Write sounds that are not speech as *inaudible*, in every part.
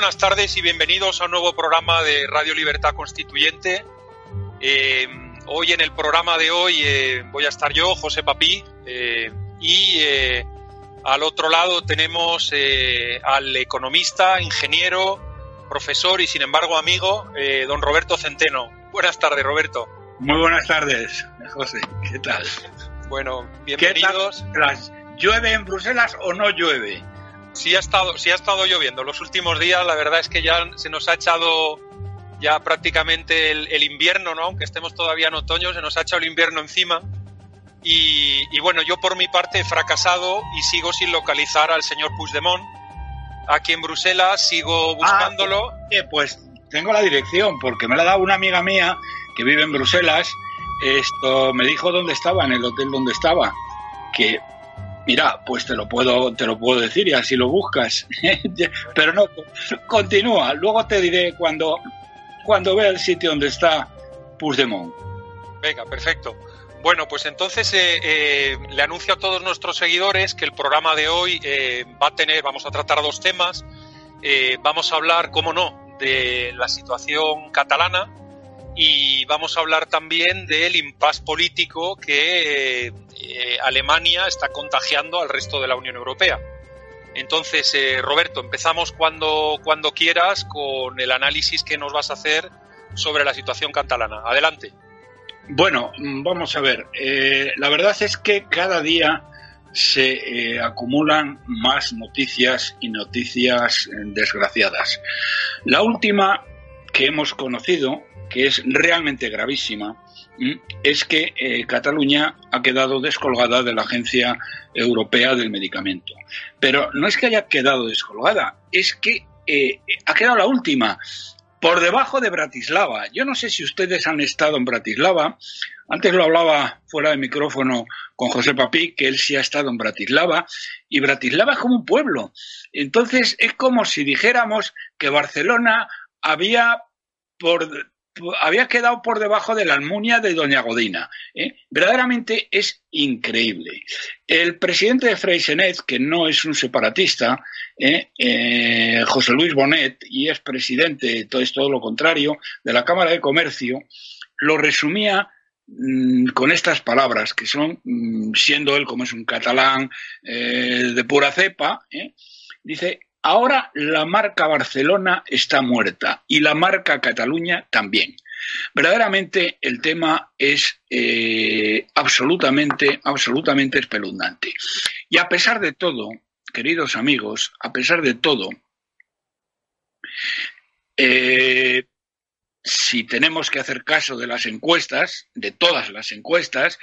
Buenas tardes y bienvenidos a un nuevo programa de Radio Libertad Constituyente. Eh, hoy en el programa de hoy eh, voy a estar yo, José Papí, eh, y al otro lado tenemos al economista, ingeniero, profesor y sin embargo amigo, don Roberto Centeno. Buenas tardes, Roberto. Muy buenas tardes, José. ¿Qué tal? Bueno, bienvenidos. ¿Llueve en Bruselas o no llueve? Sí ha estado, sí ha estado lloviendo. Los últimos días, la verdad es que ya se nos ha echado ya prácticamente el, invierno, ¿no? Aunque estemos todavía en otoño, se nos ha echado el invierno encima. Y, bueno, yo por mi parte he fracasado y sigo sin localizar al señor Puigdemont. Aquí en Bruselas sigo ah, buscándolo. pues tengo la dirección, porque me la ha dado una amiga mía que vive en Bruselas. Esto me dijo dónde estaba, en el hotel donde estaba. Que Mira, pues te lo puedo, te lo puedo decir y así lo buscas. *laughs* Pero no, continúa. Luego te diré cuando, cuando vea el sitio donde está Puigdemont. Venga, perfecto. Bueno, pues entonces eh, eh, le anuncio a todos nuestros seguidores que el programa de hoy eh, va a tener, vamos a tratar dos temas. vamos a hablar, cómo no, de la situación catalana y vamos a hablar también del impasse político que eh, Alemania está contagiando al resto de la Unión Europea. Entonces, eh, Roberto, empezamos cuando, cuando quieras con el análisis que nos vas a hacer sobre la situación catalana. Adelante. Bueno, vamos a ver. Eh, la verdad es que cada día se acumulan más noticias y noticias desgraciadas. La última que hemos conocido que es realmente gravísima, es que eh, Cataluña ha quedado descolgada de la Agencia Europea del Medicamento. Pero no es que haya quedado descolgada, es que eh, ha quedado la última, por debajo de Bratislava. Yo no sé si ustedes han estado en Bratislava. Antes lo hablaba fuera de micrófono con José Papí, que él sí ha estado en Bratislava, y Bratislava es como un pueblo. Entonces es como si dijéramos que Barcelona había por había quedado por debajo de la Almunia de Doña Godina. ¿eh? Verdaderamente es increíble. El presidente de Freixenet, que no es un separatista, ¿eh? Eh, José Luis Bonet, y es presidente, todo es todo lo contrario, de la Cámara de Comercio, lo resumía mm, con estas palabras, que son, mm, siendo él como es un catalán de pura cepa, dice, Ahora la marca Barcelona está muerta y la marca Cataluña también. Verdaderamente el tema es eh, absolutamente, absolutamente espeluznante. Y a pesar de todo, queridos amigos, a pesar de todo, eh, si tenemos que hacer caso de las encuestas, de todas las encuestas,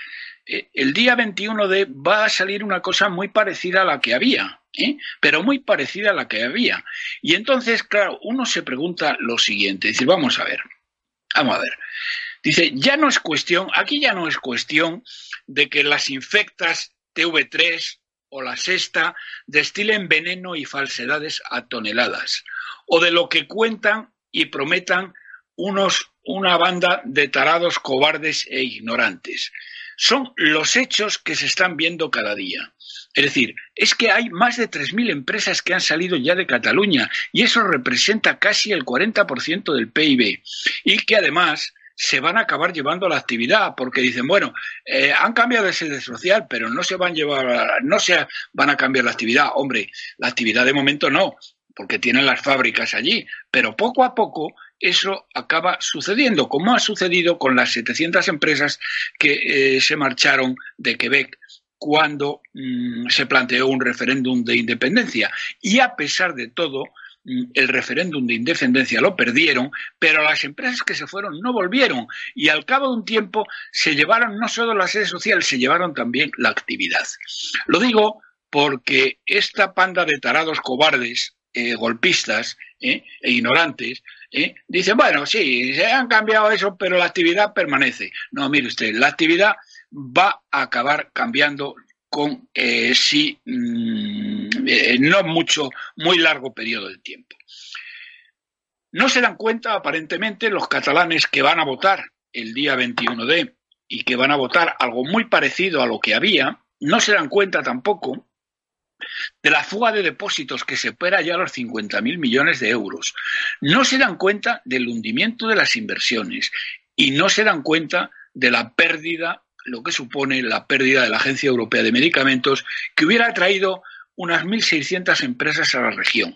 eh, el día 21 de va a salir una cosa muy parecida a la que había, ¿eh? pero muy parecida a la que había. Y entonces, claro, uno se pregunta lo siguiente, dice, vamos a ver, vamos a ver. Dice, ya no es cuestión, aquí ya no es cuestión de que las infectas TV3 o la sexta destilen veneno y falsedades a toneladas, o de lo que cuentan y prometan unos, una banda de tarados cobardes e ignorantes son los hechos que se están viendo cada día. Es decir, es que hay más de 3.000 empresas que han salido ya de Cataluña y eso representa casi el 40% del PIB y que además se van a acabar llevando la actividad porque dicen, bueno, eh, han cambiado de sede social, pero no se van llevar, no se van a cambiar la actividad. Hombre, la actividad de momento no, porque tienen las fábricas allí, pero poco a poco eso acaba sucediendo, como ha sucedido con las 700 empresas que eh, se marcharon de Quebec cuando mm, se planteó un referéndum de independencia. Y a pesar de todo, mm, el referéndum de independencia lo perdieron, pero las empresas que se fueron no volvieron y al cabo de un tiempo se llevaron no solo la sede social, se llevaron también la actividad. Lo digo porque esta panda de tarados cobardes golpistas e ignorantes dicen, bueno, sí, se han cambiado eso, pero la actividad permanece. No, mire usted, la actividad va a acabar cambiando con sí, mm, no mucho, muy largo periodo de tiempo. No se dan cuenta, aparentemente, los catalanes que van a votar el día 21D y que van a votar algo muy parecido a lo que había, no se dan cuenta tampoco de la fuga de depósitos que se opera ya los 50.000 millones de euros. No se dan cuenta del hundimiento de las inversiones y no se dan cuenta de la pérdida, lo que supone la pérdida de la Agencia Europea de Medicamentos, que hubiera traído unas 1.600 empresas a la región.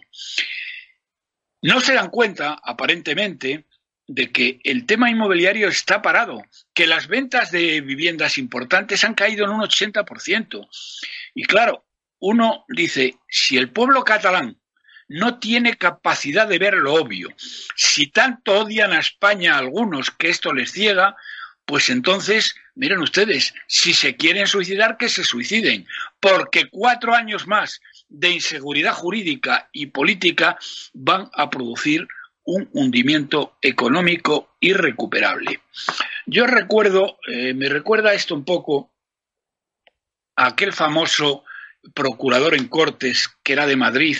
No se dan cuenta, aparentemente, de que el tema inmobiliario está parado, que las ventas de viviendas importantes han caído en un 80%. Y claro, uno dice, si el pueblo catalán no tiene capacidad de ver lo obvio, si tanto odian a España algunos que esto les ciega, pues entonces, miren ustedes, si se quieren suicidar, que se suiciden, porque cuatro años más de inseguridad jurídica y política van a producir un hundimiento económico irrecuperable. Yo recuerdo, eh, me recuerda esto un poco a aquel famoso procurador en Cortes que era de Madrid,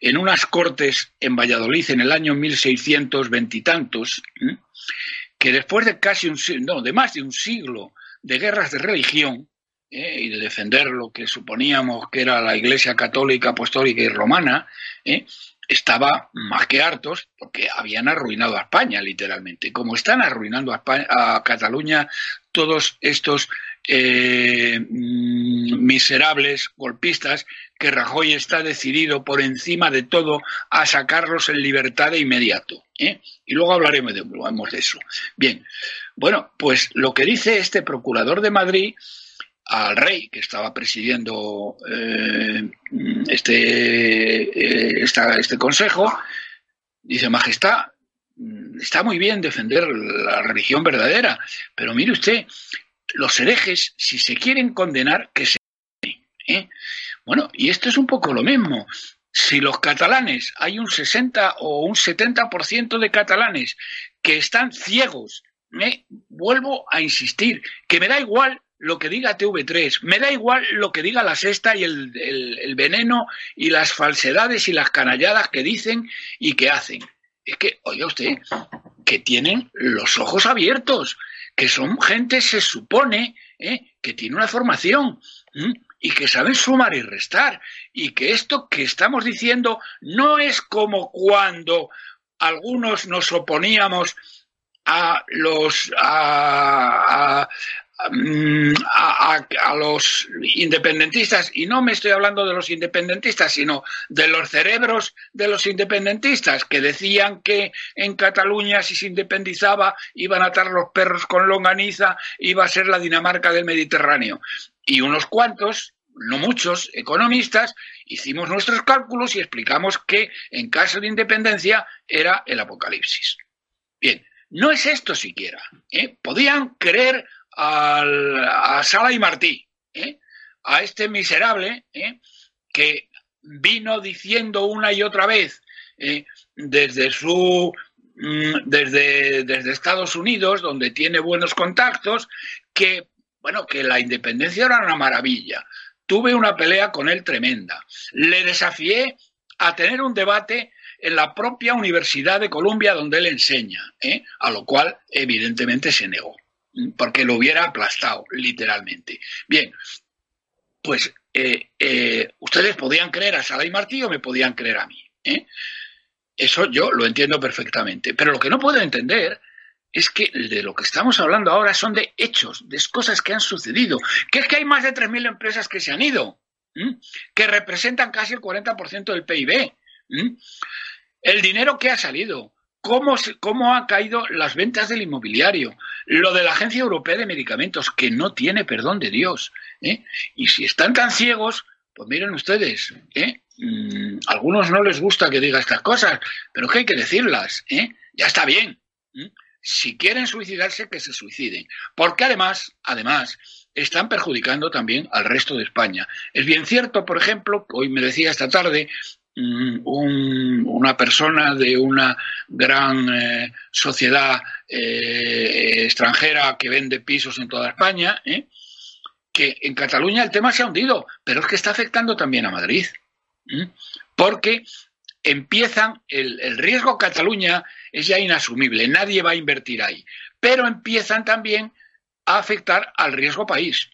en unas Cortes en Valladolid en el año 1620 y tantos, que después de casi un no, de más de un siglo de guerras de religión, ¿eh? y de defender lo que suponíamos que era la Iglesia católica, apostólica y romana, ¿eh? estaba más que hartos porque habían arruinado a España, literalmente. Como están arruinando a, Cataluña todos estos eh, mm, miserables golpistas que Rajoy está decidido por encima de todo a sacarlos en libertad de inmediato. Y luego hablaremos de, de eso. Bien, bueno, pues lo que dice este procurador de Madrid al rey que estaba presidiendo eh, este, eh, este consejo, dice, Majestad, está muy bien defender la religión verdadera, pero mire usted, los herejes, si se quieren condenar, que se... ¿eh? Bueno, y esto es un poco lo mismo. Si los catalanes, hay un 60 o un 70% de catalanes que están ciegos, vuelvo a insistir, que me da igual lo que diga TV3, me da igual lo que diga la sexta y el, veneno y las falsedades y las canalladas que dicen y que hacen. Es que, oiga usted, que tienen los ojos abiertos, que son gente, se supone, ¿eh? que tiene una formación y que saben sumar y restar, y que esto que estamos diciendo no es como cuando algunos nos oponíamos a los a, Mm, a, los independentistas, y no me estoy hablando de los independentistas, sino de los cerebros de los independentistas, que decían que en Cataluña si se independizaba iban a atar los perros con longaniza, iba a ser la Dinamarca del Mediterráneo. Y unos cuantos, no muchos, economistas, hicimos nuestros cálculos y explicamos que en caso de independencia era el apocalipsis. Bien, no es esto siquiera. ¿eh? Podían creer a Sala y Martí, ¿eh? a este miserable ¿eh? que vino diciendo una y otra vez desde su mm, desde, desde Estados Unidos, donde tiene buenos contactos, que bueno, que la independencia era una maravilla. Tuve una pelea con él tremenda. Le desafié a tener un debate en la propia Universidad de Columbia donde él enseña, a lo cual evidentemente se negó porque lo hubiera aplastado, literalmente. Bien, pues eh, eh, ustedes podían creer a Sala y Martí o me podían creer a mí. ¿eh? Eso yo lo entiendo perfectamente. Pero lo que no puedo entender es que de lo que estamos hablando ahora son de hechos, de cosas que han sucedido. Que es que hay más de 3.000 empresas que se han ido, que representan casi el 40% del PIB. El dinero que ha salido, cómo, cómo han caído las ventas del inmobiliario, lo de la Agencia Europea de Medicamentos, que no tiene perdón de Dios. ¿eh? Y si están tan ciegos, pues miren ustedes, ¿eh? Mm, algunos no les gusta que diga estas cosas, pero que hay que decirlas. ¿eh? Ya está bien. Si quieren suicidarse, que se suiciden. Porque además, además, están perjudicando también al resto de España. Es bien cierto, por ejemplo, hoy me decía esta tarde mm, una persona de una gran eh, sociedad eh, extranjera que vende pisos en toda España, ¿eh? que en Cataluña el tema se ha hundido, pero es que está afectando también a Madrid, porque empiezan, el, el riesgo Cataluña es ya inasumible, nadie va a invertir ahí, pero empiezan también a afectar al riesgo país.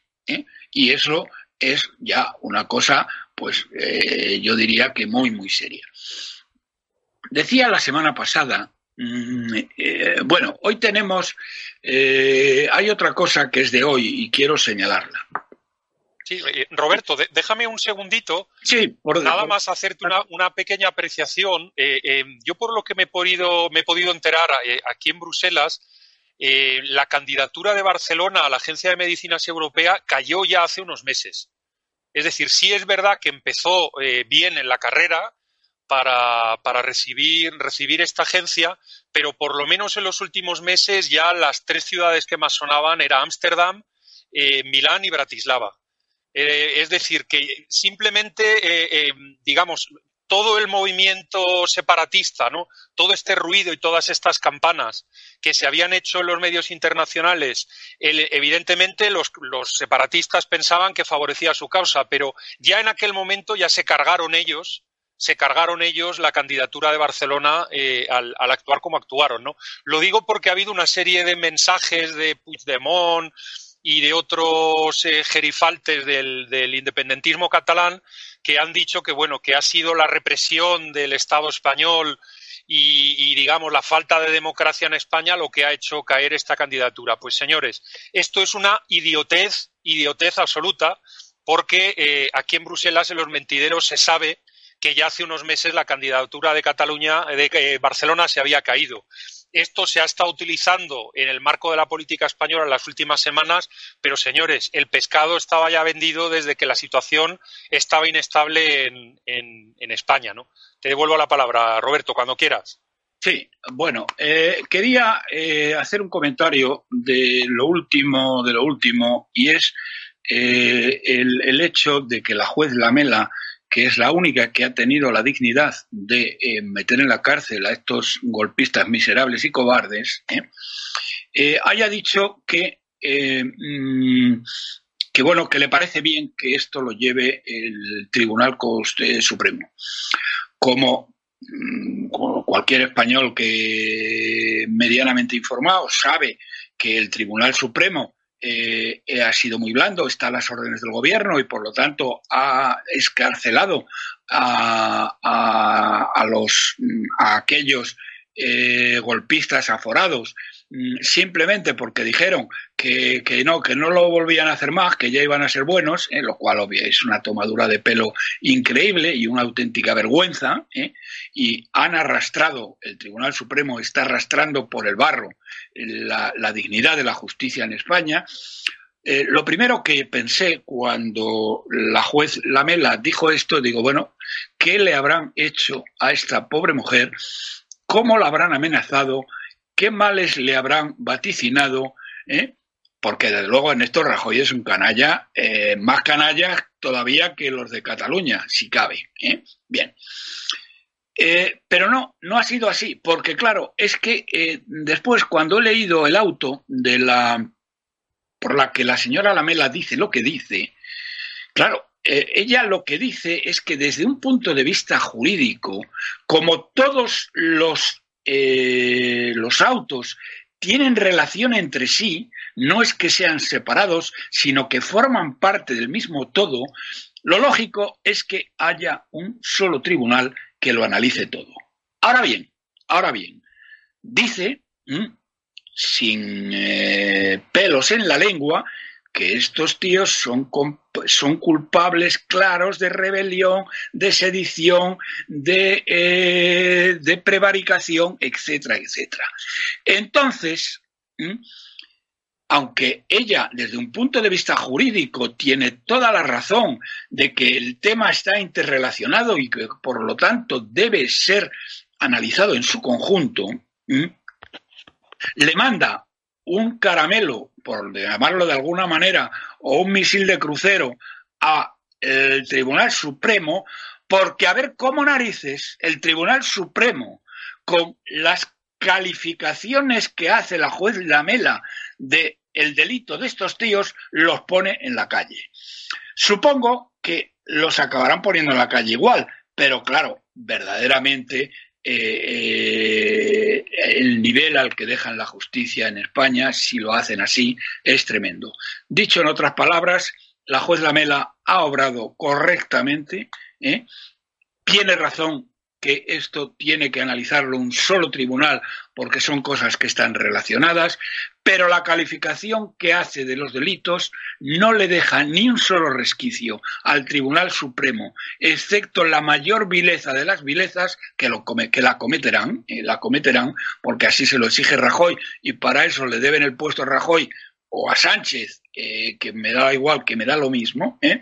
Y eso es ya una cosa, pues eh, yo diría que muy, muy seria. Decía la semana pasada, mm, eh, bueno, hoy tenemos, eh, hay otra cosa que es de hoy y quiero señalarla. Sí, Roberto, déjame un segundito. Sí, por Nada más hacerte una, pequeña apreciación. yo por lo que me he podido, me he podido enterar aquí en Bruselas, la candidatura de Barcelona a la Agencia de Medicinas Europea cayó ya hace unos meses. Es decir, sí es verdad que empezó eh, bien en la carrera para, recibir, recibir esta agencia, pero por lo menos en los últimos meses ya las tres ciudades que más sonaban eran Ámsterdam, eh, Milán y Bratislava. es decir, que simplemente, digamos, todo el movimiento separatista, ¿no? Todo este ruido y todas estas campanas que se habían hecho en los medios internacionales, evidentemente los, separatistas pensaban que favorecía su causa, pero ya en aquel momento ya se cargaron ellos se cargaron ellos la candidatura de Barcelona eh, al, actuar como actuaron, ¿no? Lo digo porque ha habido una serie de mensajes de Puigdemont, y de otros eh, gerifaltes del, independentismo catalán que han dicho que bueno que ha sido la represión del Estado español y, digamos la falta de democracia en España lo que ha hecho caer esta candidatura. Pues señores, esto es una idiotez, idiotez absoluta, porque eh, aquí en Bruselas en los mentideros se sabe que ya hace unos meses la candidatura de Cataluña, de eh, Barcelona se había caído esto se ha estado utilizando en el marco de la política española en las últimas semanas, pero señores, el pescado estaba ya vendido desde que la situación estaba inestable en, España, ¿no? Te devuelvo la palabra, Roberto, cuando quieras. Sí, bueno, eh, quería eh, hacer un comentario de lo último, de lo último, y es eh, el, hecho de que la juez Lamela que es la única que ha tenido la dignidad de eh, meter en la cárcel a estos golpistas miserables y cobardes, ¿eh? Eh, haya dicho que, mm, que, bueno, que le parece bien que esto lo lleve el Tribunal Supremo. Como mm, cualquier español que medianamente informado sabe que el Tribunal Supremo eh, ha sido muy blando, está a las órdenes del gobierno y por lo tanto ha escarcelado a, a, los, a aquellos eh, golpistas aforados simplemente porque dijeron que, no, que no lo volvían a hacer más, que ya iban a ser buenos, eh, lo cual es una tomadura de pelo increíble y una auténtica vergüenza, eh, y han arrastrado, el Tribunal Supremo está arrastrando por el barro la, dignidad de la justicia en España. Eh, lo primero que pensé cuando la juez Lamela dijo esto, digo, bueno, ¿qué le habrán hecho a esta pobre mujer? ¿Cómo la habrán amenazado? Qué males le habrán vaticinado, ¿eh? porque desde luego Néstor Rajoy es un canalla, eh, más canalla todavía que los de Cataluña, si cabe. ¿eh? Bien. pero no, no ha sido así, porque claro, es que después cuando he leído el auto de la por la que la señora Lamela dice lo que dice, claro, ella lo que dice es que desde un punto de vista jurídico, como todos los eh, los autos tienen relación entre sí, no es que sean separados, sino que forman parte del mismo todo, lo lógico es que haya un solo tribunal que lo analice todo. Ahora bien, ahora bien, dice, sin eh, pelos en la lengua, que estos tíos son, son culpables claros de rebelión, de sedición, de, eh, de prevaricación, etcétera, etcétera. Entonces, aunque ella, desde un punto de vista jurídico, tiene toda la razón de que el tema está interrelacionado y que, por lo tanto, debe ser analizado en su conjunto, le manda un caramelo, por llamarlo de alguna manera, o un misil de crucero a el Tribunal Supremo, porque a ver cómo narices el Tribunal Supremo, con las calificaciones que hace la juez Lamela de el delito de estos tíos, los pone en la calle. Supongo que los acabarán poniendo en la calle igual, pero claro, verdaderamente eh, el nivel al que dejan la justicia en España, si lo hacen así, es tremendo. Dicho en otras palabras, la juez Lamela ha obrado correctamente, ¿eh? tiene razón que esto tiene que analizarlo un solo tribunal porque son cosas que están relacionadas, pero la calificación que hace de los delitos no le deja ni un solo resquicio al Tribunal Supremo, excepto la mayor vileza de las vilezas que, lo que la cometerán, eh, la cometerán porque así se lo exige Rajoy y para eso le deben el puesto a Rajoy o a Sánchez, eh, que me da igual, que me da lo mismo, ¿eh?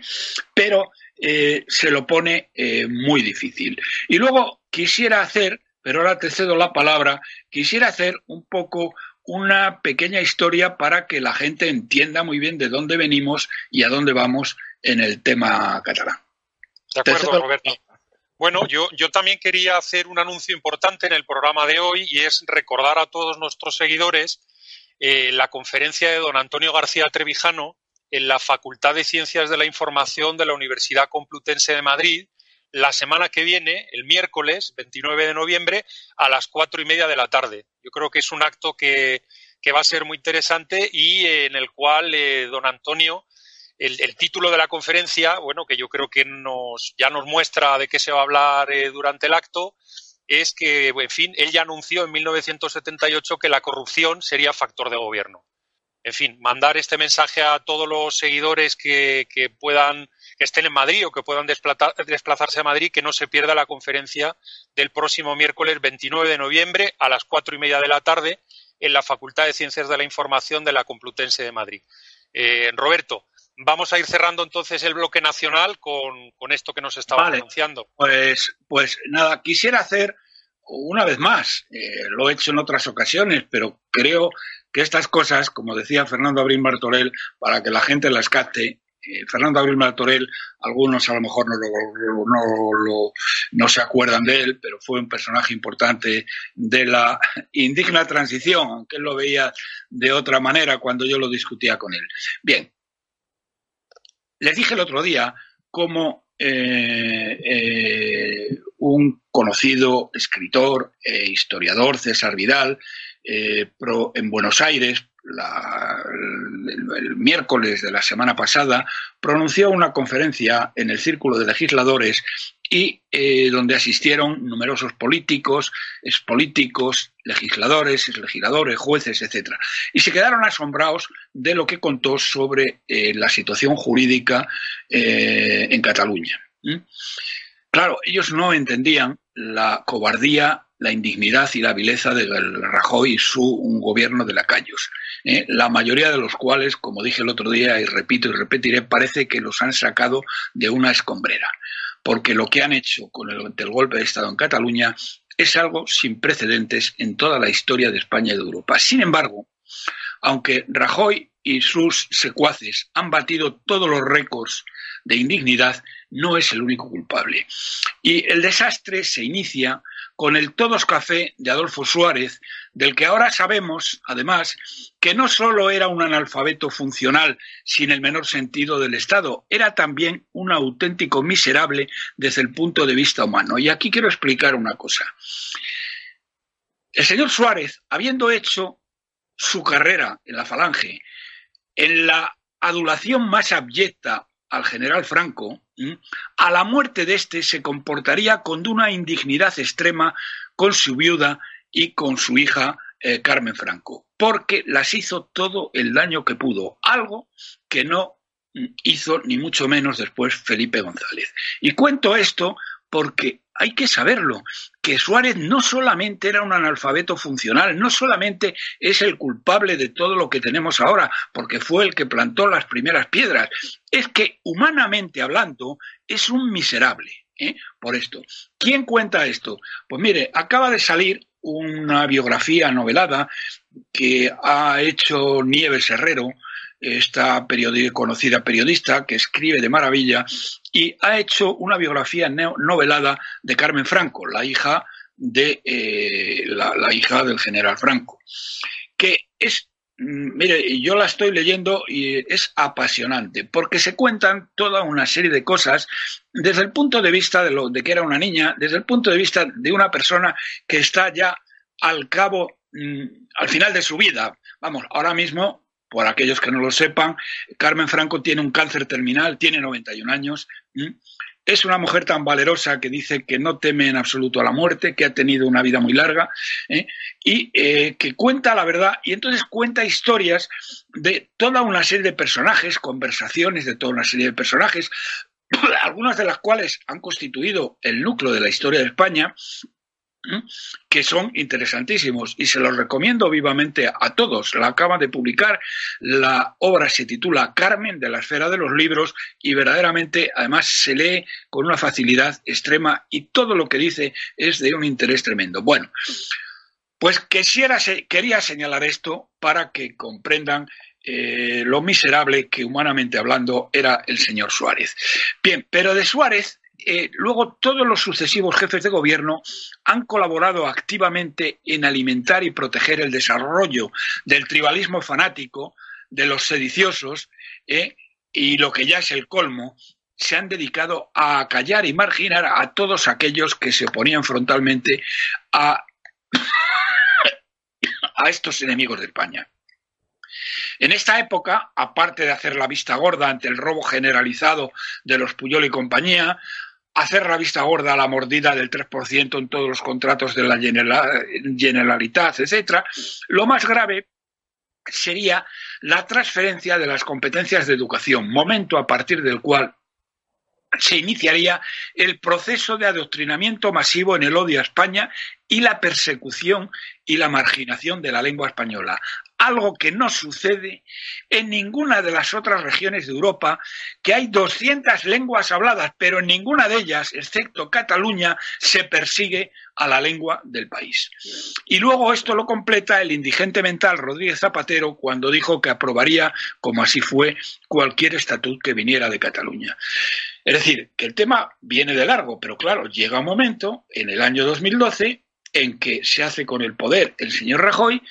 pero eh, se lo pone muy difícil. Y luego quisiera hacer, pero ahora te cedo la palabra, quisiera hacer un poco una pequeña historia para que la gente entienda muy bien de dónde venimos y a dónde vamos en el tema catalán. De acuerdo, Roberto. Bueno, yo, yo también quería hacer un anuncio importante en el programa de hoy y es recordar a todos nuestros seguidores eh, la conferencia de don Antonio García Trevijano en la Facultad de Ciencias de la Información de la Universidad Complutense de Madrid la semana que viene, el miércoles 29 de noviembre, a las cuatro y media de la tarde. Yo creo que es un acto que, va a ser muy interesante y eh, en el cual eh, don Antonio, el, título de la conferencia, bueno, que yo creo que nos, ya nos muestra de qué se va a hablar eh, durante el acto, es que, en fin, él ya anunció en 1978 que la corrupción sería factor de gobierno. En fin, mandar este mensaje a todos los seguidores que, puedan, que estén en Madrid o que puedan desplazarse a Madrid, que no se pierda la conferencia del próximo miércoles 29 de noviembre a las cuatro y media de la tarde en la Facultad de Ciencias de la Información de la Complutense de Madrid. Eh, Roberto, vamos a ir cerrando entonces el bloque nacional con, esto que nos estaba anunciando. Pues, pues nada, quisiera hacer una vez más, eh, lo he hecho en otras ocasiones, pero creo que estas cosas, como decía Fernando Abril Martorell, para que la gente las capte, eh, Fernando Abril Martorell, algunos a lo mejor no, lo, no, se acuerdan de él, pero fue un personaje importante de la indigna transición, aunque él lo veía de otra manera cuando yo lo discutía con él. Bien, les dije el otro día cómo eh, eh, un conocido escritor e historiador, César Vidal, eh, en Buenos Aires, el, miércoles de la semana pasada, pronunció una conferencia en el Círculo de Legisladores y eh, donde asistieron numerosos políticos, expolíticos, legisladores, legisladores, jueces, etc. Y se quedaron asombrados de lo que contó sobre eh, la situación jurídica en Cataluña. Claro, ellos no entendían la cobardía la indignidad y la vileza de Rajoy y su gobierno de lacayos, ¿eh? la mayoría de los cuales, como dije el otro día y repito y repetiré, parece que los han sacado de una escombrera, porque lo que han hecho con el, el golpe de Estado en Cataluña es algo sin precedentes en toda la historia de España y de Europa. Sin embargo, aunque Rajoy y sus secuaces han batido todos los récords de indignidad, no es el único culpable. Y el desastre se inicia con el Todos Café de Adolfo Suárez, del que ahora sabemos, además, que no solo era un analfabeto funcional sin el menor sentido del Estado, era también un auténtico miserable desde el punto de vista humano. Y aquí quiero explicar una cosa. El señor Suárez, habiendo hecho su carrera en la Falange, en la adulación más abyecta al general Franco, a la muerte de éste se comportaría con una indignidad extrema con su viuda y con su hija eh, Carmen Franco, porque las hizo todo el daño que pudo, algo que no hizo ni mucho menos después Felipe González. Y cuento esto porque hay que saberlo, que Suárez no solamente era un analfabeto funcional, no solamente es el culpable de todo lo que tenemos ahora, porque fue el que plantó las primeras piedras, es que humanamente hablando es un miserable. ¿eh? Por esto. ¿Quién cuenta esto? Pues mire, acaba de salir una biografía novelada que ha hecho Nieves Herrero esta conocida periodista que escribe de maravilla y ha hecho una biografía novelada de Carmen Franco, la hija de eh, la, hija del general Franco, que es, mm, mire, yo la estoy leyendo y es apasionante, porque se cuentan toda una serie de cosas desde el punto de vista de, lo, de que era una niña, desde el punto de vista de una persona que está ya al cabo, mm, al final de su vida. Vamos, ahora mismo por aquellos que no lo sepan, Carmen Franco tiene un cáncer terminal, tiene 91 años. Es una mujer tan valerosa que dice que no teme en absoluto a la muerte, que ha tenido una vida muy larga ¿eh? y eh, que cuenta la verdad y entonces cuenta historias de toda una serie de personajes, conversaciones de toda una serie de personajes, *coughs* algunas de las cuales han constituido el núcleo de la historia de España que son interesantísimos y se los recomiendo vivamente a todos. La acaba de publicar, la obra se titula Carmen de la esfera de los libros y verdaderamente además se lee con una facilidad extrema y todo lo que dice es de un interés tremendo. Bueno, pues quisiera, quería señalar esto para que comprendan eh, lo miserable que humanamente hablando era el señor Suárez. Bien, pero de Suárez eh, luego todos los sucesivos jefes de gobierno han colaborado activamente en alimentar y proteger el desarrollo del tribalismo fanático, de los sediciosos, eh, y lo que ya es el colmo, se han dedicado a callar y marginar a todos aquellos que se oponían frontalmente a, *coughs* a estos enemigos de España. En esta época, aparte de hacer la vista gorda ante el robo generalizado de los Puyol y compañía, hacer la vista gorda a la mordida del 3% en todos los contratos de la Generalitat, etcétera, lo más grave sería la transferencia de las competencias de educación, momento a partir del cual se iniciaría el proceso de adoctrinamiento masivo en el odio a España y la persecución y la marginación de la lengua española, algo que no sucede en ninguna de las otras regiones de Europa, que hay 200 lenguas habladas, pero en ninguna de ellas, excepto Cataluña, se persigue a la lengua del país. Y luego esto lo completa el indigente mental Rodríguez Zapatero cuando dijo que aprobaría, como así fue, cualquier estatuto que viniera de Cataluña. Es decir, que el tema viene de largo, pero claro, llega un momento, en el año 2012, en que se hace con el poder el señor Rajoy,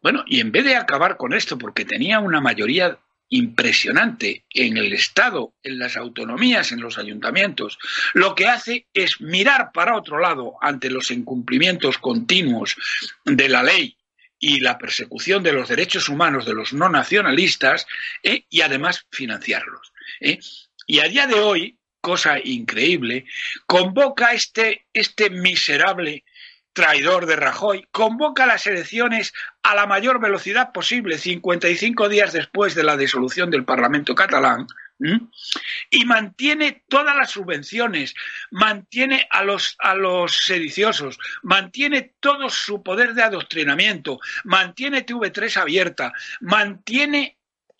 bueno, y en vez de acabar con esto, porque tenía una mayoría impresionante en el Estado, en las autonomías, en los ayuntamientos, lo que hace es mirar para otro lado ante los incumplimientos continuos de la ley y la persecución de los derechos humanos de los no nacionalistas ¿eh? y además financiarlos. ¿eh? Y a día de hoy, cosa increíble, convoca este, este miserable traidor de Rajoy, convoca las elecciones a la mayor velocidad posible, 55 días después de la disolución del Parlamento catalán, y mantiene todas las subvenciones, mantiene a los, a los sediciosos, mantiene todo su poder de adoctrinamiento, mantiene TV3 abierta, mantiene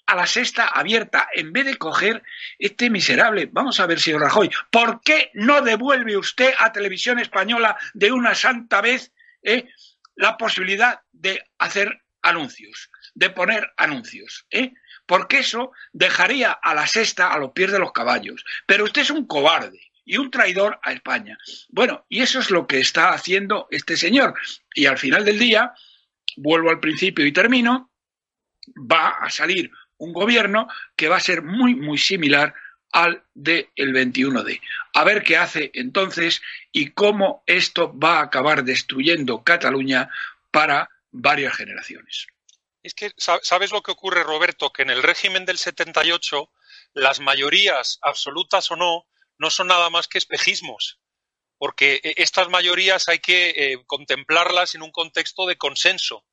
a la sexta abierta en vez de coger este miserable. Vamos a ver, señor Rajoy, ¿por qué no devuelve usted a Televisión Española de una santa vez eh, la posibilidad de hacer anuncios, de poner anuncios? Eh? Porque eso dejaría a la sexta a los pies de los caballos. Pero usted es un cobarde y un traidor a España. Bueno, y eso es lo que está haciendo este señor. Y al final del día, vuelvo al principio y termino, va a salir un gobierno que va a ser muy, muy similar al del 21D. A ver qué hace entonces y cómo esto va a acabar destruyendo Cataluña para varias generaciones. Es que, ¿sabes lo que ocurre, Roberto? Que en el régimen del 78 las mayorías, absolutas o no, no son nada más que espejismos, porque eh, estas mayorías hay que eh, contemplarlas en un contexto de consenso.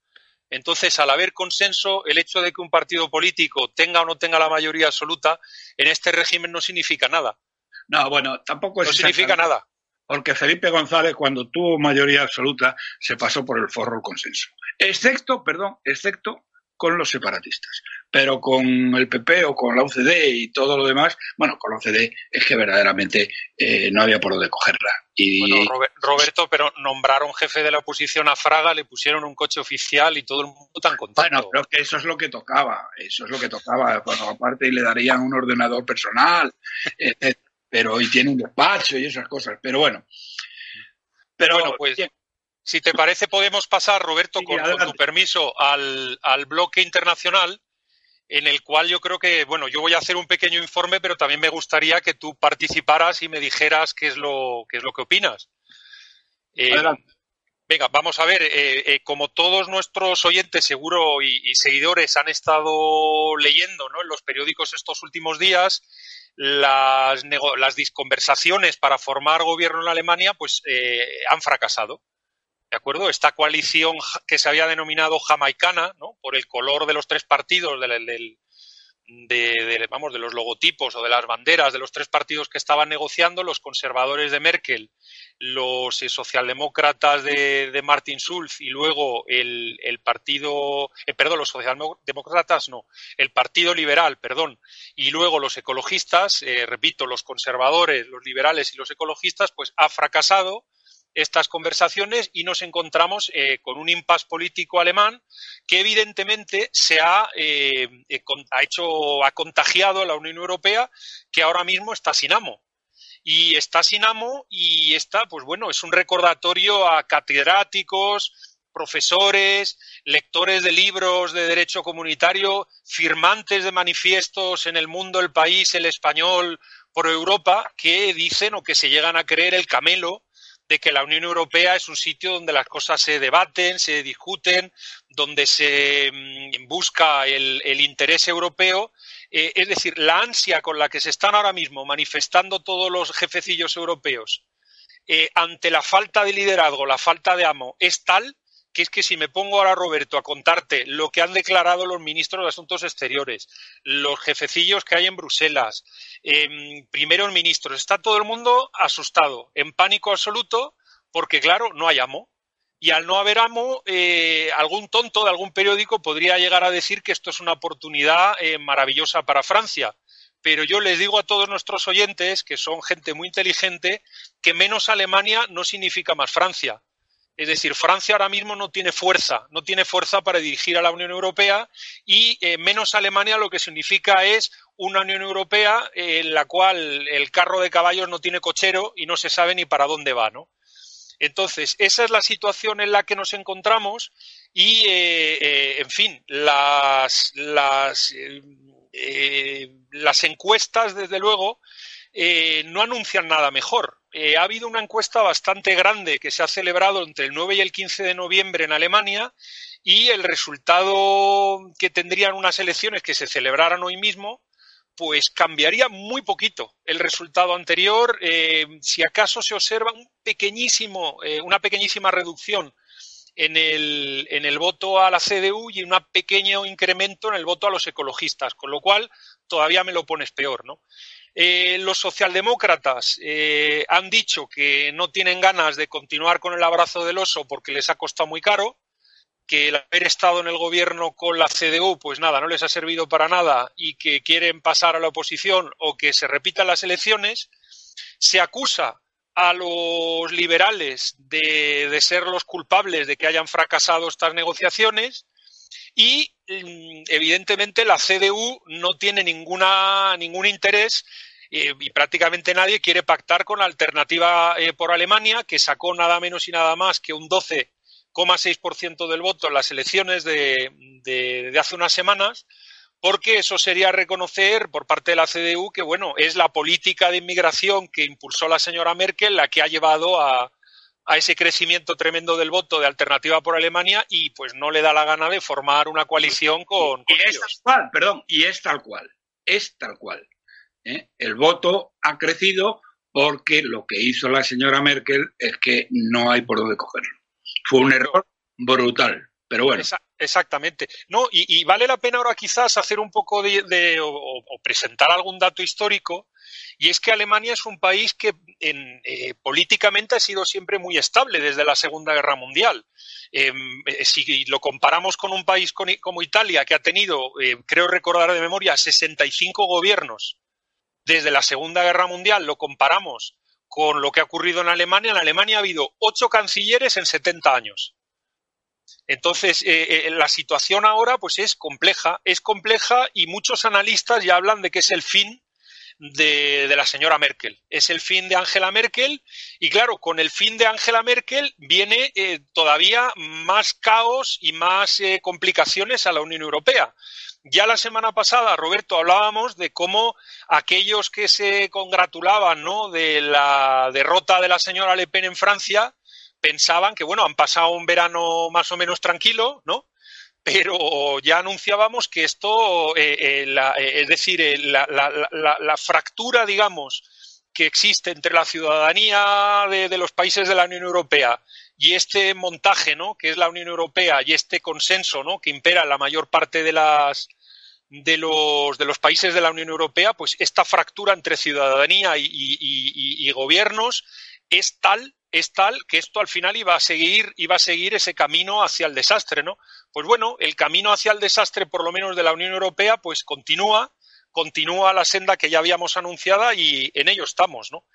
Entonces, al haber consenso, el hecho de que un partido político tenga o no tenga la mayoría absoluta en este régimen no significa nada. No, bueno, tampoco es. No significa nada. Porque Felipe González, cuando tuvo mayoría absoluta, se pasó por el forro el consenso. Excepto, perdón, excepto con los separatistas. Pero con el PP o con la UCD y todo lo demás, bueno, con la UCD es que verdaderamente eh, no había por dónde cogerla. Y... Bueno, Roberto, pero nombraron jefe de la oposición a Fraga, le pusieron un coche oficial y todo el mundo tan contento. Bueno, pero que eso es lo que tocaba, eso es lo que tocaba. Bueno, aparte le darían un ordenador personal, *laughs* pero hoy tiene un despacho y esas cosas. Pero bueno. Pero bueno, pues. Si te parece, podemos pasar, Roberto, con, tu permiso, al, bloque internacional, en el cual yo creo que, bueno, yo voy a hacer un pequeño informe, pero también me gustaría que tú participaras y me dijeras qué es lo, qué es lo que opinas. Eh, venga, vamos a ver, eh, eh, como todos nuestros oyentes seguro y, seguidores han estado leyendo ¿no? en los periódicos estos últimos días, las, las disconversaciones para formar gobierno en Alemania pues han fracasado. ¿De acuerdo? Esta coalición que se había denominado jamaicana, ¿no? Por el color de los tres partidos del, de, vamos, de los logotipos o de las banderas de los tres partidos que estaban negociando, los conservadores de Merkel, los eh, socialdemócratas de, Martin Schulz y luego el, partido, eh, perdón, los socialdemócratas no, el Partido Liberal, perdón, y luego los ecologistas, eh, repito, los conservadores, los liberales y los ecologistas, pues ha fracasado estas conversaciones y nos encontramos eh, con un impasse político alemán que evidentemente se ha, eh, eh, ha hecho, ha contagiado a la Unión Europea que ahora mismo está sin amo. Y está sin amo y está, pues bueno, es un recordatorio a catedráticos, profesores, lectores de libros de derecho comunitario, firmantes de manifiestos en el mundo, el país, el español, por Europa, que dicen o que se llegan a creer el camelo de que la Unión Europea es un sitio donde las cosas se debaten, se discuten, donde se mm, busca el, interés europeo. Eh, es decir, la ansia con la que se están ahora mismo manifestando todos los jefecillos europeos eh, ante la falta de liderazgo, la falta de amo, es tal que es que si me pongo ahora, Roberto, a contarte lo que han declarado los ministros de Asuntos Exteriores, los jefecillos que hay en Bruselas, eh, primeros ministros, está todo el mundo asustado, en pánico absoluto, porque claro, no hay amo. Y al no haber amo, eh, algún tonto de algún periódico podría llegar a decir que esto es una oportunidad eh, maravillosa para Francia. Pero yo les digo a todos nuestros oyentes, que son gente muy inteligente, que menos Alemania no significa más Francia. Es decir, Francia ahora mismo no tiene fuerza, no tiene fuerza para dirigir a la Unión Europea y eh, menos Alemania lo que significa es una Unión Europea en la cual el carro de caballos no tiene cochero y no se sabe ni para dónde va, ¿no? Entonces, esa es la situación en la que nos encontramos y, eh, eh, en fin, las, las encuestas, desde luego, no anuncian nada mejor. Eh, ha habido una encuesta bastante grande que se ha celebrado entre el 9 y el 15 de noviembre en Alemania y el resultado que tendrían unas elecciones que se celebraran hoy mismo, pues cambiaría muy poquito el resultado anterior. Eh, si acaso se observa un pequeñísimo, eh, una pequeñísima reducción en el, en el voto a la CDU y un pequeño incremento en el voto a los ecologistas, con lo cual todavía me lo pones peor, ¿no? Eh, los socialdemócratas eh, han dicho que no tienen ganas de continuar con el abrazo del oso porque les ha costado muy caro, que el haber estado en el gobierno con la CDU, pues nada, no les ha servido para nada y que quieren pasar a la oposición o que se repitan las elecciones. Se acusa a los liberales de, de ser los culpables de que hayan fracasado estas negociaciones y mm, evidentemente la CDU no tiene ninguna, ningún interés eh, y prácticamente nadie quiere pactar con la alternativa eh, por Alemania, que sacó nada menos y nada más que un 12,6% del voto en las elecciones de, de, hace unas semanas, porque eso sería reconocer por parte de la CDU que, bueno, es la política de inmigración que impulsó la señora Merkel la que ha llevado a, a ese crecimiento tremendo del voto de Alternativa por Alemania y pues no le da la gana de formar una coalición con, y, es tal cual, perdón, y es tal cual, es tal cual. ¿eh? El voto ha crecido porque lo que hizo la señora Merkel es que no hay por dónde cogerlo. Fue un error brutal, Exactamente. No, y, vale la pena ahora quizás hacer un poco de, o, presentar algún dato histórico y es que Alemania es un país que eh, políticamente ha sido siempre muy estable desde la Segunda Guerra Mundial. em, eh, si lo comparamos con un país como Italia, que ha tenido, eh, creo recordar de memoria, 65 gobiernos desde la Segunda Guerra Mundial, lo comparamos con lo que ha ocurrido en Alemania, en Alemania ha habido ocho cancilleres en 70 años. Entonces, eh, la situación ahora pues es compleja, es compleja y muchos analistas ya hablan de que es el fin de, la señora Merkel. Es el fin de Angela Merkel y claro, con el fin de Angela Merkel viene eh, todavía más caos y más eh, complicaciones a la Unión Europea. Ya la semana pasada, Roberto, hablábamos de cómo aquellos que se congratulaban ¿no? de la derrota de la señora Le Pen en Francia pensaban que, bueno, han pasado un verano más o menos tranquilo, ¿no? pero ya anunciábamos que esto, eh, eh, eh, es decir, la, fractura, digamos, que existe entre la ciudadanía de, los países de la Unión Europea y este montaje, ¿no? Que es la Unión Europea y este consenso, ¿no? Que impera en la mayor parte de las de los, de los países de la Unión Europea, pues esta fractura entre ciudadanía y, y gobiernos es tal es tal que esto al final iba a seguir, iba a seguir ese camino hacia el desastre, ¿no? Pues bueno, el camino hacia el desastre, por lo menos de la Unión Europea, pues continúa, continúa la senda que ya habíamos anunciada y en ello estamos, ¿no?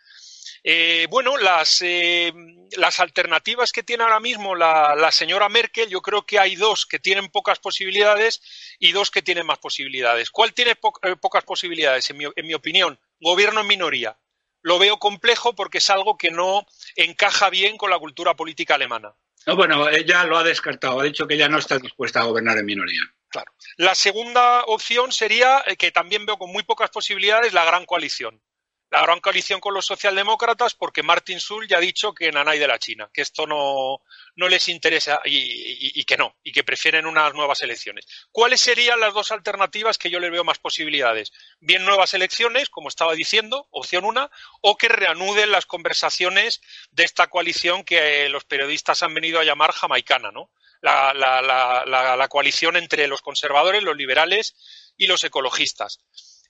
Eh, bueno, las, eh, las, alternativas que tiene ahora mismo la, señora Merkel, yo creo que hay dos que tienen pocas posibilidades y dos que tienen más posibilidades. ¿Cuál tiene eh, pocas posibilidades, en mi, en mi opinión? Gobierno en minoría lo veo complejo porque es algo que no encaja bien con la cultura política alemana. No, bueno, ella lo ha descartado, ha dicho que ella no está dispuesta a gobernar en minoría. Claro. La segunda opción sería, eh, que también veo con muy pocas posibilidades, la gran coalición la gran coalición con los socialdemócratas porque Martin Schulz ya ha dicho que nanay de la China, que esto no, les interesa y, que no, y que prefieren unas nuevas elecciones. ¿Cuáles serían las dos alternativas que yo le veo más posibilidades? Bien nuevas elecciones, como estaba diciendo, opción una, o que reanuden las conversaciones de esta coalición que los periodistas han venido a llamar jamaicana, ¿no? La coalición entre los conservadores, los liberales y los ecologistas.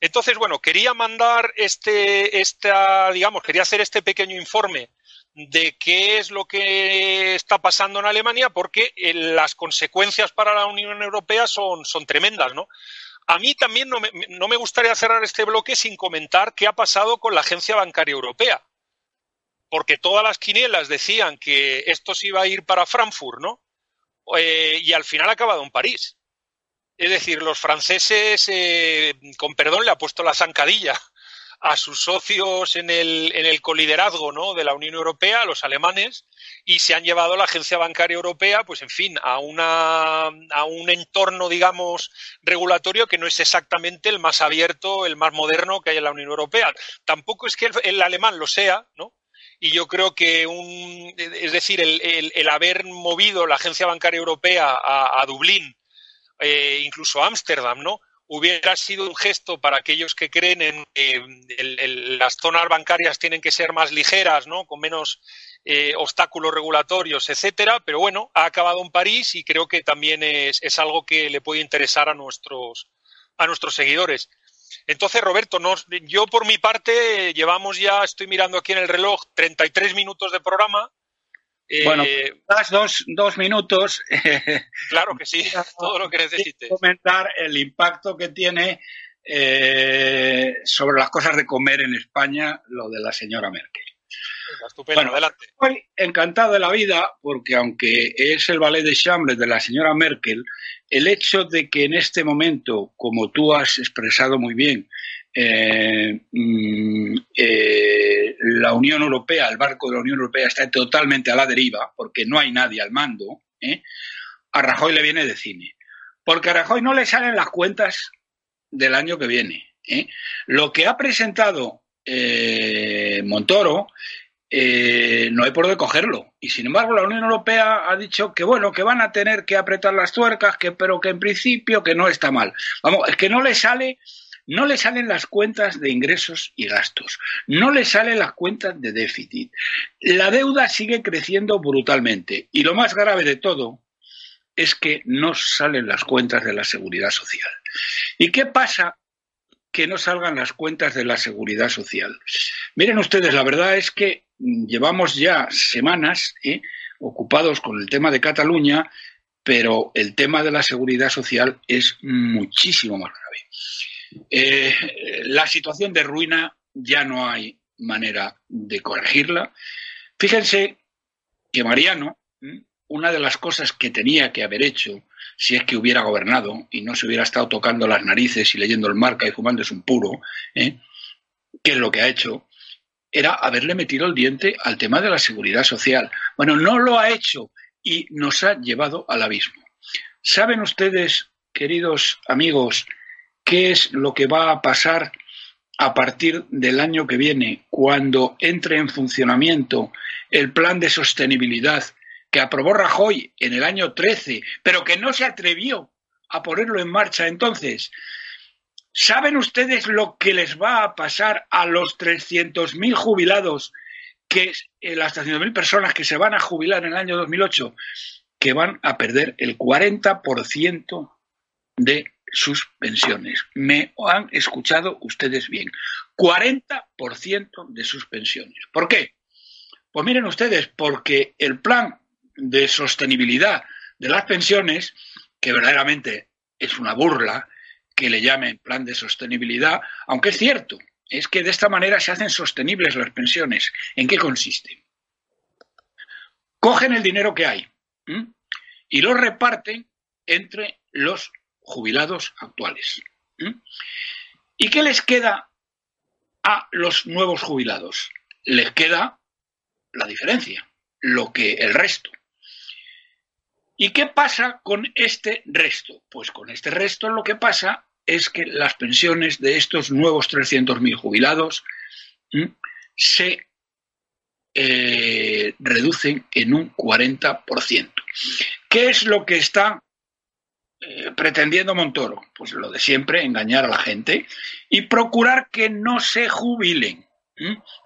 Entonces, bueno, quería mandar este, esta, digamos, quería hacer este pequeño informe de qué es lo que está pasando en Alemania, porque eh, las consecuencias para la Unión Europea son, son tremendas, ¿no? A mí también no me, no me gustaría cerrar este bloque sin comentar qué ha pasado con la Agencia Bancaria Europea, porque todas las quinielas decían que esto se iba a ir para Frankfurt, ¿no? Eh, y al final ha acabado en París. Es decir, los franceses, eh, con perdón, le ha puesto la zancadilla a sus socios en el, en el coliderazgo ¿no? de la Unión Europea, a los alemanes, y se han llevado la Agencia Bancaria Europea, pues en fin, a, una, a un entorno, digamos, regulatorio que no es exactamente el más abierto, el más moderno que hay en la Unión Europea. Tampoco es que el, alemán lo sea, ¿no? y yo creo que un, es decir, el, el, haber movido la Agencia Bancaria Europea a, a Dublín eh, incluso Ámsterdam, ¿no? Hubiera sido un gesto para aquellos que creen en que las zonas bancarias tienen que ser más ligeras, ¿no? Con menos eh, obstáculos regulatorios, etcétera. Pero bueno, ha acabado en París y creo que también es, algo que le puede interesar a nuestros, a nuestros seguidores. Entonces, Roberto, yo por mi parte llevamos ya, estoy mirando aquí en el reloj, 33 minutos de programa bueno, eh, dos, dos minutos. *laughs* Claro que sí, *laughs* todo lo que necesites. Comentar el impacto que tiene eh, sobre las cosas de comer en España lo de la señora Merkel. Estupendo, adelante. Estoy encantado de la vida porque aunque es el ballet de chambre de la señora Merkel, el hecho de que en este momento, como tú has expresado muy bien, eh, mm, eh, la Unión Europea, el barco de la Unión Europea está totalmente a la deriva porque no hay nadie al mando, ¿eh? a Rajoy le viene de cine. Porque a Rajoy no le salen las cuentas del año que viene. Lo que ha presentado Montoro no hay por dónde cogerlo. Y sin embargo, la Unión Europea ha dicho que bueno, que van a tener que apretar las tuercas, que, pero que en principio que no está mal. Vamos, es que no le sale no le salen las cuentas de ingresos y gastos, no le salen las cuentas de déficit. La deuda sigue creciendo brutalmente y lo más grave de todo es que no salen las cuentas de la seguridad social. ¿Y qué pasa que no salgan las cuentas de la seguridad social? Miren ustedes, la verdad es que llevamos ya semanas ¿eh? ocupados con el tema de Cataluña, pero el tema de la seguridad social es muchísimo más grave. Eh, la situación de ruina ya no hay manera de corregirla. Fíjense que Mariano, una de las cosas que tenía que haber hecho si es que hubiera gobernado y no se hubiera estado tocando las narices y leyendo el marca y fumándose un puro, ¿eh? que es lo que ha hecho, era haberle metido el diente al tema de la seguridad social. Bueno, no lo ha hecho y nos ha llevado al abismo. ¿Saben ustedes, queridos amigos, qué es lo que va a pasar a partir del año que viene, cuando entre en funcionamiento el plan de sostenibilidad que aprobó Rajoy en el año 13, pero que no se atrevió a ponerlo en marcha entonces? ¿Saben ustedes lo que les va a pasar a los 300.000 jubilados, que eh, las 300.000 personas que se van a jubilar en el año 2008, que van a perder el 40% de sus pensiones? Me han escuchado ustedes bien. 40% de sus pensiones. ¿Por qué? Pues miren ustedes, porque el plan de sostenibilidad de las pensiones, que verdaderamente es una burla, que le llamen plan de sostenibilidad, aunque es cierto, es que de esta manera se hacen sostenibles las pensiones. ¿En qué consiste? Cogen el dinero que hay y lo reparten entre los jubilados actuales. ¿Y qué les queda a los nuevos jubilados? Les queda la diferencia, lo que el resto. ¿Y qué pasa con este resto? Pues con este resto lo que pasa es que las pensiones de estos nuevos 300.000 jubilados se eh, reducen en un 40%. ¿Qué es lo que está eh, pretendiendo Montoro? Pues lo de siempre, engañar a la gente y procurar que no se jubilen,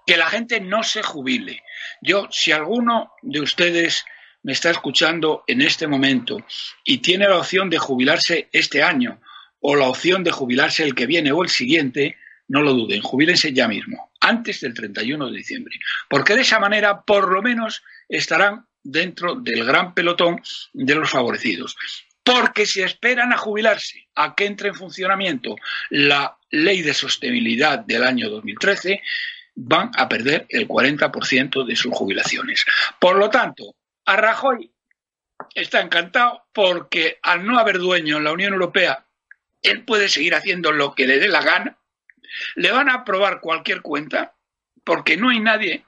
que la gente no se jubile. Yo, si alguno de ustedes me está escuchando en este momento y tiene la opción de jubilarse este año o la opción de jubilarse el que viene o el siguiente, no lo duden, jubílense ya mismo, antes del 31 de diciembre, porque de esa manera por lo menos estarán dentro del gran pelotón de los favorecidos. Porque si esperan a jubilarse, a que entre en funcionamiento la ley de sostenibilidad del año 2013, van a perder el 40% de sus jubilaciones. Por lo tanto, a Rajoy está encantado porque al no haber dueño en la Unión Europea él puede seguir haciendo lo que le dé la gana, le van a aprobar cualquier cuenta, porque no hay nadie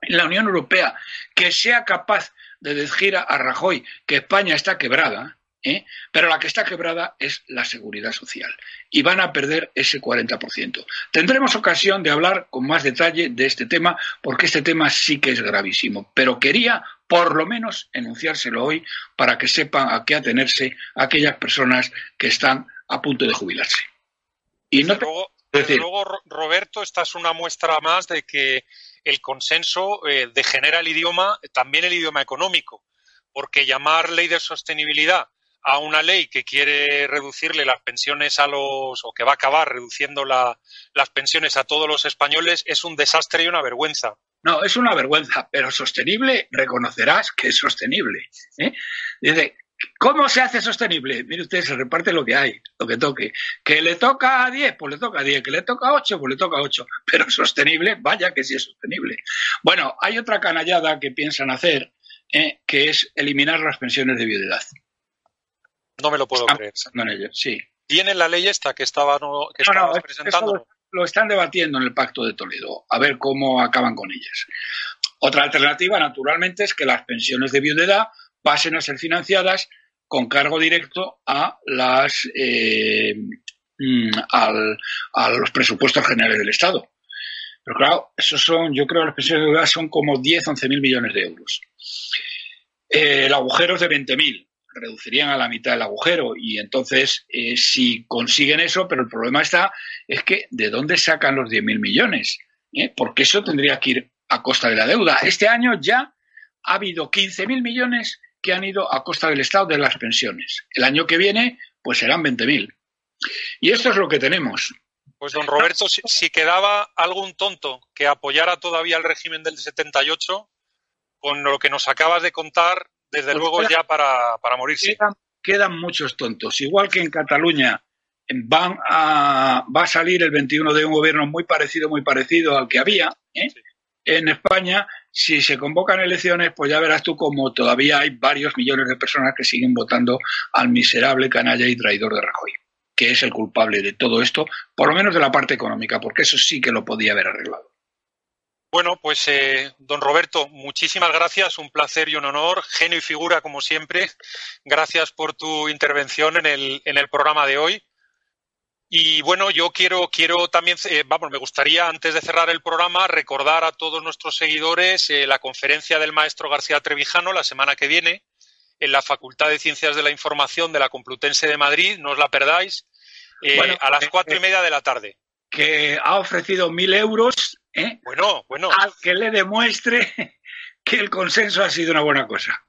en la Unión Europea que sea capaz de decir a Rajoy que España está quebrada, ¿eh? pero la que está quebrada es la seguridad social y van a perder ese 40%. Tendremos ocasión de hablar con más detalle de este tema porque este tema sí que es gravísimo, pero quería por lo menos enunciárselo hoy para que sepan a qué atenerse aquellas personas que están a punto de jubilarse. Y no desde, luego, Roberto, esta es una muestra más de que el consenso eh, degenera el idioma, también el idioma económico, porque llamar ley de sostenibilidad a una ley que quiere reducirle las pensiones a los, o que va a acabar reduciendo las pensiones a todos los españoles, es un desastre y una vergüenza. No, es una vergüenza, pero sostenible, reconocerás que es sostenible. ¿eh? Dice, ¿cómo se hace sostenible? Mire usted, se reparte lo que hay, lo que toque. Que le toca a 10, pues le toca a 10. Que le toca a 8, pues le toca a 8. Pero sostenible, vaya que sí es sostenible. Bueno, hay otra canallada que piensan hacer, ¿eh? que es eliminar las pensiones de viudedad. No me lo puedo creer. En ello, sí. ¿Tienen la ley esta que estaba que presentando? lo están debatiendo en el Pacto de Toledo, a ver cómo acaban con ellas. Otra alternativa, naturalmente, es que las pensiones de viudedad pasen a ser financiadas con cargo directo a las eh, mm, a los presupuestos generales del Estado. Pero claro, esos son, yo creo que las pensiones de viudedad son como 10, 11 mil millones de euros. Eh, el agujero es de 20 mil reducirían a la mitad el agujero y entonces eh, si consiguen eso, pero el problema está es que ¿de dónde sacan los 10.000 millones? ¿Eh? Porque eso tendría que ir a costa de la deuda. Este año ya ha habido 15.000 millones que han ido a costa del Estado de las pensiones. El año que viene, pues serán 20.000. Y esto es lo que tenemos. Pues don Roberto, si, quedaba algún tonto que apoyara todavía el régimen del 78, con lo que nos acabas de contar, desde pues luego ya para, para morirse. Quedan, muchos tontos. Igual que en Cataluña van a, va a salir el 21 de un gobierno muy parecido, muy parecido al que había. ¿eh? En España, si se convocan elecciones, pues ya verás tú como todavía hay varios millones de personas que siguen votando al miserable canalla y traidor de Rajoy, que es el culpable de todo esto, por lo menos de la parte económica, porque eso sí que lo podía haber arreglado. Bueno, pues eh, don Roberto, muchísimas gracias, un placer y un honor, genio y figura como siempre. Gracias por tu intervención en el, en el programa de hoy. Y bueno, yo quiero, quiero también, eh, vamos, me gustaría antes de cerrar el programa recordar a todos nuestros seguidores eh, la conferencia del maestro García Trevijano la semana que viene en la Facultad de Ciencias de la Información de la Complutense de Madrid, no os la perdáis, a las cuatro y media de la tarde. Que ha ofrecido mil euros ¿eh? Bueno, bueno. Al que le demuestre *laughs* que el consenso ha sido una buena cosa.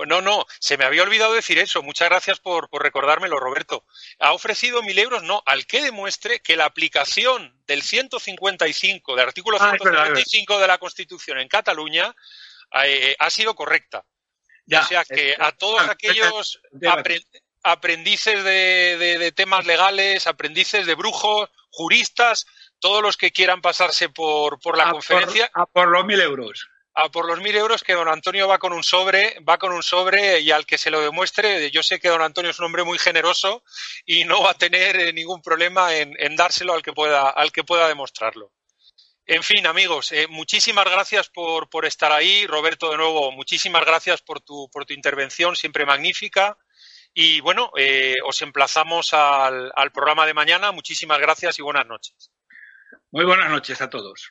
Pues no, no, se me había olvidado decir eso. Muchas gracias por, recordármelo, Roberto. Ha ofrecido mil euros, no, al que demuestre que la aplicación del 155, del artículo 155 ah, de la Constitución en Cataluña eh, ha sido correcta. Ya, o sea que a todos aquellos aprendices de temas legales, aprendices de brujos, juristas, todos los que quieran pasarse por, por la conferencia. a por los mil euros. A por los mil euros que don Antonio va con un sobre, va con un sobre y al que se lo demuestre, yo sé que don Antonio es un hombre muy generoso y no va a tener eh, ningún problema en, dárselo al que pueda, al que pueda demostrarlo. En fin, amigos, eh, muchísimas gracias por, por, estar ahí. Roberto, de nuevo, muchísimas gracias por tu, por tu intervención, siempre magnífica. Y bueno, eh, os emplazamos al, al programa de mañana. Muchísimas gracias y buenas noches. Muy buenas noches a todos.